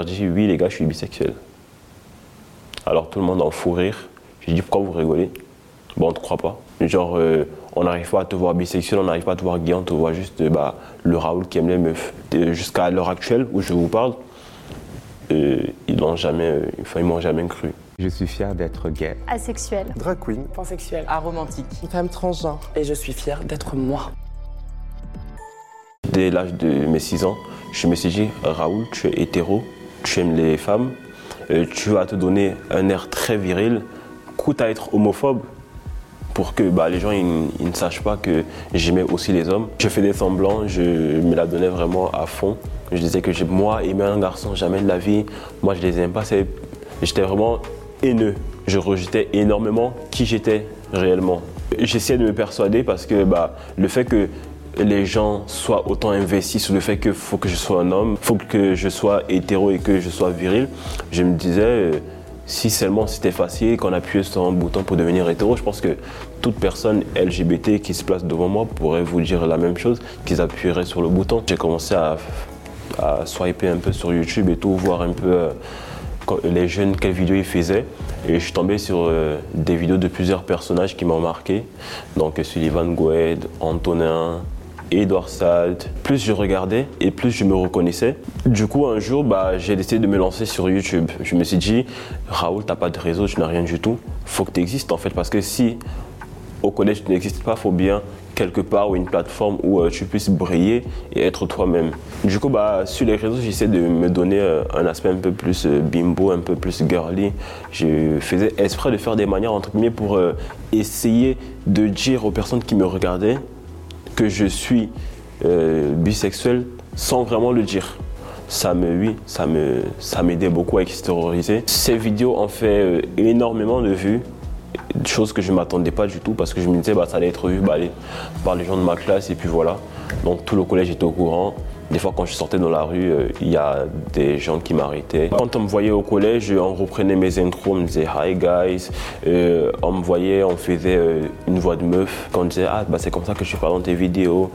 leur dis oui les gars, je suis bisexuel. Alors tout le monde en fou rire. J'ai dit pourquoi vous rigolez? Bon, on te croit pas. Genre, euh, on n'arrive pas à te voir bisexuel, on n'arrive pas à te voir gay, on te voit juste euh, bah, le Raoul qui aime les meufs. Jusqu'à l'heure actuelle où je vous parle, euh, ils n'ont jamais, enfin, ils m'ont jamais cru. Je suis fier d'être gay. Asexuel. Drag queen. Pansexuel. Aromantique. Femme transgenre. Et je suis fier d'être moi. Dès l'âge de mes 6 ans, je me suis dit, Raoul, tu es hétéro, tu aimes les femmes, tu vas te donner un air très viril, coûte à être homophobe, pour que bah, les gens ils, ne sachent pas que j'aimais aussi les hommes. Je fais des semblants, je me la donnais vraiment à fond. Je disais que moi, aimer un garçon, jamais de la vie. Moi, je les aime pas. J'étais vraiment haineux. Je rejetais énormément qui j'étais réellement. J'essayais de me persuader parce que bah, le fait que les gens soient autant investis sur le fait qu'il faut que je sois un homme, faut que je sois hétéro et que je sois viril, je me disais, euh, si seulement c'était facile, qu'on appuyait sur un bouton pour devenir hétéro, je pense que toute personne LGBT qui se place devant moi pourrait vous dire la même chose, qu'ils appuieraient sur le bouton. J'ai commencé à, swiper un peu sur YouTube et tout, voir un peu euh, les jeunes, quelles vidéos ils faisaient. Et je suis tombé sur euh, des vidéos de plusieurs personnages qui m'ont marqué. Donc Sullivan Goued, Antonin, Edouard Salt. Plus je regardais et plus je me reconnaissais. Du coup, un jour, bah, j'ai décidé de me lancer sur YouTube. Je me suis dit, Raoul, t'as pas de réseau, tu n'as rien du tout. Faut que tu existes en fait, parce que si au collège tu n'existes pas, faut bien quelque part ou une plateforme où euh, tu puisses briller et être toi-même. Du coup, bah, sur les réseaux, j'essaie de me donner euh, un aspect un peu plus euh, bimbo, un peu plus girly. Je faisais exprès de faire des manières entre guillemets pour essayer de dire aux personnes qui me regardaient que je suis euh, bisexuel sans vraiment le dire. Ça me, oui, ça me, ça m'aidait beaucoup à extérioriser. Ces vidéos ont fait euh, énormément de vues, chose que je ne m'attendais pas du tout parce que je me disais bah ça allait être vu par les gens de ma classe et puis voilà. Donc tout le collège était au courant. Des fois, quand je sortais dans la rue, euh, il y a des gens qui m'arrêtaient. Quand on me voyait au collège, on reprenait mes intros, on me disait Hi guys. Euh, on me voyait, on faisait euh, une voix de meuf. Quand on disait Ah, bah, c'est comme ça que je parle dans tes vidéos,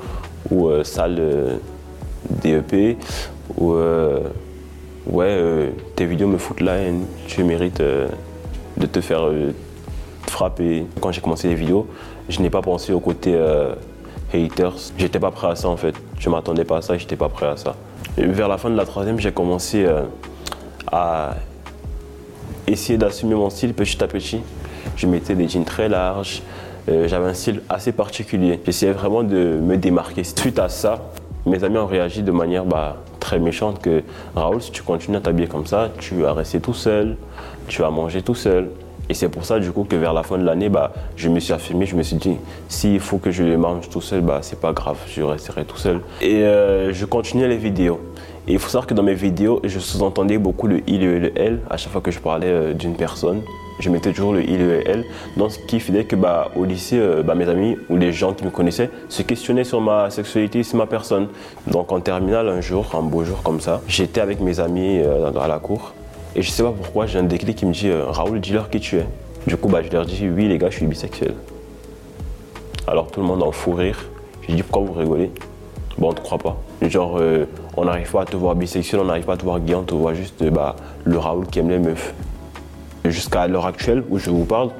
ou salle DEP, ou Ouais, tes vidéos me foutent la haine, tu mérites de te faire frapper. Quand j'ai commencé les vidéos, je n'ai pas pensé au côté haters. J'étais pas prêt à ça en fait. Je m'attendais pas à ça, j'étais pas prêt à ça. vers la fin de la troisième, j'ai commencé euh, à essayer d'assumer mon style petit à petit. Je mettais des jeans très larges. Euh, j'avais un style assez particulier. J'essayais vraiment de me démarquer. Suite à ça, mes amis ont réagi de manière bah, très méchante que Raoul, si tu continues à t'habiller comme ça, tu vas rester tout seul, tu vas manger tout seul, et c'est pour ça, du coup, que vers la fin de l'année, bah, je me suis affirmé, je me suis dit, s'il faut que je les mange tout seul, bah, c'est pas grave, je resterai tout seul. Et euh, je continuais les vidéos. Et il faut savoir que dans mes vidéos, je sous-entendais beaucoup le il et le elle à chaque fois que je parlais euh, d'une personne. Je mettais toujours le il et le elle. Donc, ce qui faisait que bah, au lycée, euh, bah, mes amis ou les gens qui me connaissaient se questionnaient sur ma sexualité, sur ma personne. Donc, en terminale, un jour, un beau jour comme ça, j'étais avec mes amis à la cour. Et je sais pas pourquoi, j'ai un déclic qui me dit euh, Raoul, dis-leur qui tu es. Du coup, bah, je leur dis Oui, les gars, je suis bisexuel. Alors tout le monde en fou rire. Je dis Pourquoi vous rigolez? Bon, on te croit pas. Genre, euh, on n'arrive pas à te voir bisexuel, on n'arrive pas à te voir gay, on te voit juste bah, le Raoul qui aime les meufs. Jusqu'à l'heure actuelle où je vous parle,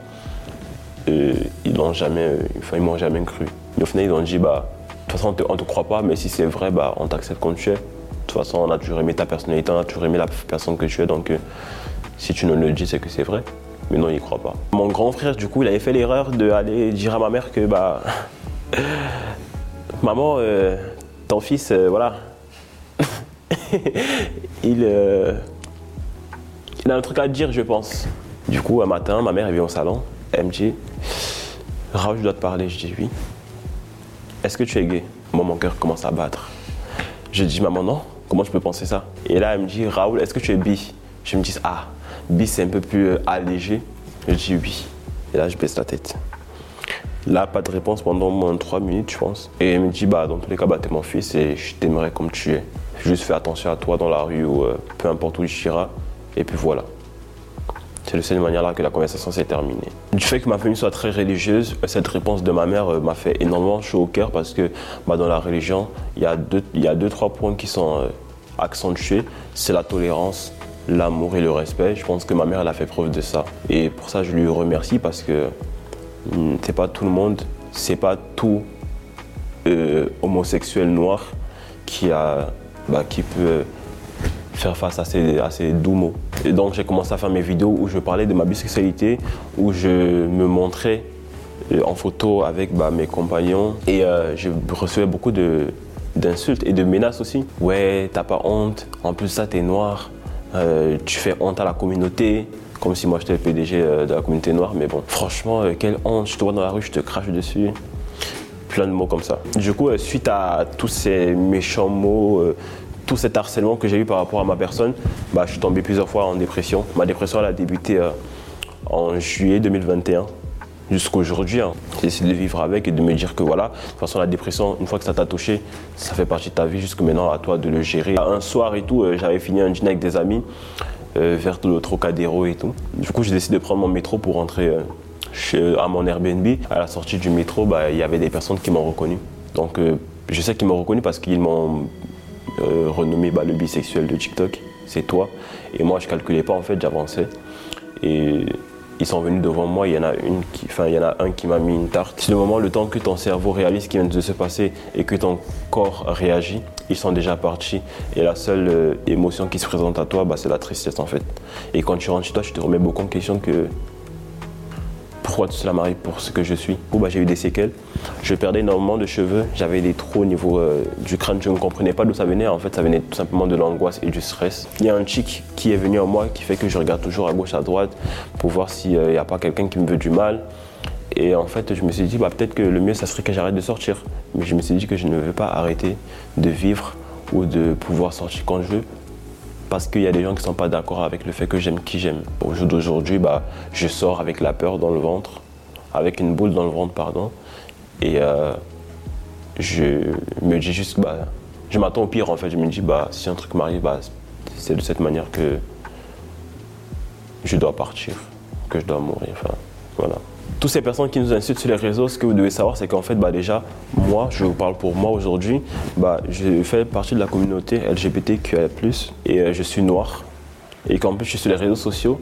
euh, ils n'ont jamais, ils m'ont jamais cru. Et au final, ils ont dit Bah, de toute façon, on ne te croit pas, mais si c'est vrai, bah, on t'accepte comme tu es. Façon, on a toujours aimé ta personnalité, on a toujours aimé la personne que tu es. Donc, euh, si tu ne le dis, c'est que c'est vrai. Mais non, il croit pas. Mon grand frère, du coup, il avait fait l'erreur d'aller dire à ma mère que, bah, maman, euh, ton fils, euh, voilà, il, il a un truc à dire, je pense. Du coup, un matin, ma mère est venue au salon. Elle me dit Raoul, je dois te parler. Je dis oui. Est-ce que tu es gay? Moi, mon cœur commence à battre. Je dis Maman, non. Comment je peux penser ça? Et là, elle me dit, Raoul, est-ce que tu es bi? Je me dis, ah, bi, c'est un peu plus euh, allégé. Je dis oui. Et là, je baisse la tête. Là, pas de réponse pendant moins trois minutes, je pense. Et elle me dit, bah, dans tous les cas, bah, t'es mon fils et je t'aimerais comme tu es. Juste fais attention à toi dans la rue ou euh, peu importe où tu iras. Et puis voilà. C'est de cette manière-là que la conversation s'est terminée. Du fait que ma famille soit très religieuse, cette réponse de ma mère euh, m'a fait énormément chaud au cœur parce que bah, dans la religion, il y, a deux, y a deux, trois points qui sont accentuer, c'est la tolérance, l'amour et le respect. Je pense que ma mère, elle a fait preuve de ça. Et pour ça, je lui remercie parce que hmm, c'est pas tout le monde, c'est pas tout euh, homosexuel noir qui, bah, peut faire face à ces doux mots. Et donc j'ai commencé à faire mes vidéos où je parlais de ma bisexualité, où je me montrais euh, en photo avec bah, mes compagnons et euh, je recevais beaucoup d'insultes et de menaces aussi. Ouais, t'as pas honte, en plus ça t'es noir, euh, tu fais honte à la communauté, comme si moi j'étais le PDG de la communauté noire, mais bon, franchement, quelle honte, je te vois dans la rue, je te crache dessus. Plein de mots comme ça. Du coup, suite à tous ces méchants mots, tout cet harcèlement que j'ai eu par rapport à ma personne, bah, je suis tombé plusieurs fois en dépression. Ma dépression elle a débuté euh, en juillet 2021 jusqu'à aujourd'hui. Hein. J'ai essayé de vivre avec et de me dire que voilà, de toute façon la dépression, une fois que ça t'a touché, ça fait partie de ta vie, jusque maintenant à toi de le gérer. Un soir et tout, euh, j'avais fini un dîner avec des amis euh, vers le Trocadéro et tout. Du coup, j'ai décidé de prendre mon métro pour rentrer à mon Airbnb. À la sortie du métro, bah, il y avait des personnes qui m'ont reconnu. Donc je sais qu'ils m'ont reconnu parce qu'ils m'ont euh, renommé bah, le bisexuel de TikTok, c'est toi. Et moi, je calculais pas, en fait, j'avançais. Et ils sont venus devant moi, il y en a, une qui, enfin, il y en a un qui m'a mis une tarte. C'est le moment, le temps que ton cerveau réalise ce qui vient de se passer et que ton corps réagit, ils sont déjà partis. Et la seule euh, émotion qui se présente à toi, bah, c'est la tristesse en fait. Et quand tu rentres chez toi, tu te remets beaucoup en question que pourquoi tout cela m'arrive pour ce que je suis. Bah, j'ai eu des séquelles. Je perdais énormément de cheveux. J'avais des trous au niveau euh, du crâne. Je ne comprenais pas d'où ça venait. En fait, ça venait tout simplement de l'angoisse et du stress. Il y a un chic qui est venu en moi qui fait que je regarde toujours à gauche, à droite pour voir s'il n'y euh, a pas quelqu'un qui me veut du mal. Et en fait, je me suis dit, bah, peut-être que le mieux, ça serait que j'arrête de sortir. Mais je me suis dit que je ne veux pas arrêter de vivre ou de pouvoir sortir quand je veux parce qu'il y a des gens qui ne sont pas d'accord avec le fait que j'aime qui j'aime. Au jour d'aujourd'hui, bah, je sors avec la peur dans le ventre, avec une boule dans le ventre, pardon, et euh, je me dis juste, bah, je m'attends au pire en fait. Je me dis, bah, si un truc m'arrive, bah, c'est de cette manière que je dois partir, que je dois mourir. Enfin, voilà toutes ces personnes qui nous insultent sur les réseaux, ce que vous devez savoir, c'est qu'en fait, bah, déjà, moi, je vous parle pour moi aujourd'hui, bah, je fais partie de la communauté LGBTQIA+, et euh, je suis noir, et qu'en plus, je suis sur les réseaux sociaux,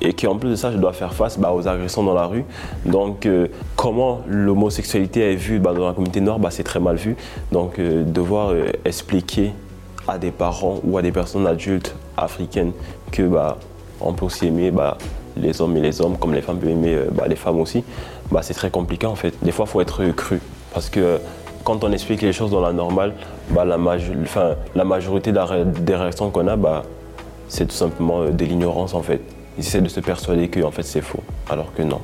et qu'en plus de ça, je dois faire face bah, aux agressions dans la rue. Donc, euh, comment l'homosexualité est vue bah, dans la communauté noire, bah, c'est très mal vu. Donc, euh, devoir expliquer à des parents ou à des personnes adultes africaines que bah, on peut aussi aimer bah, les hommes et les hommes, comme les femmes peuvent aimer euh, bah, les femmes aussi, bah, c'est très compliqué en fait. Des fois, il faut être cru. Parce que quand on explique les choses dans la normale, bah, la, la, majorité des réactions qu'on a, bah, c'est tout simplement euh, de l'ignorance en fait. Ils essaient de se persuader que fait, c'est faux, alors que non.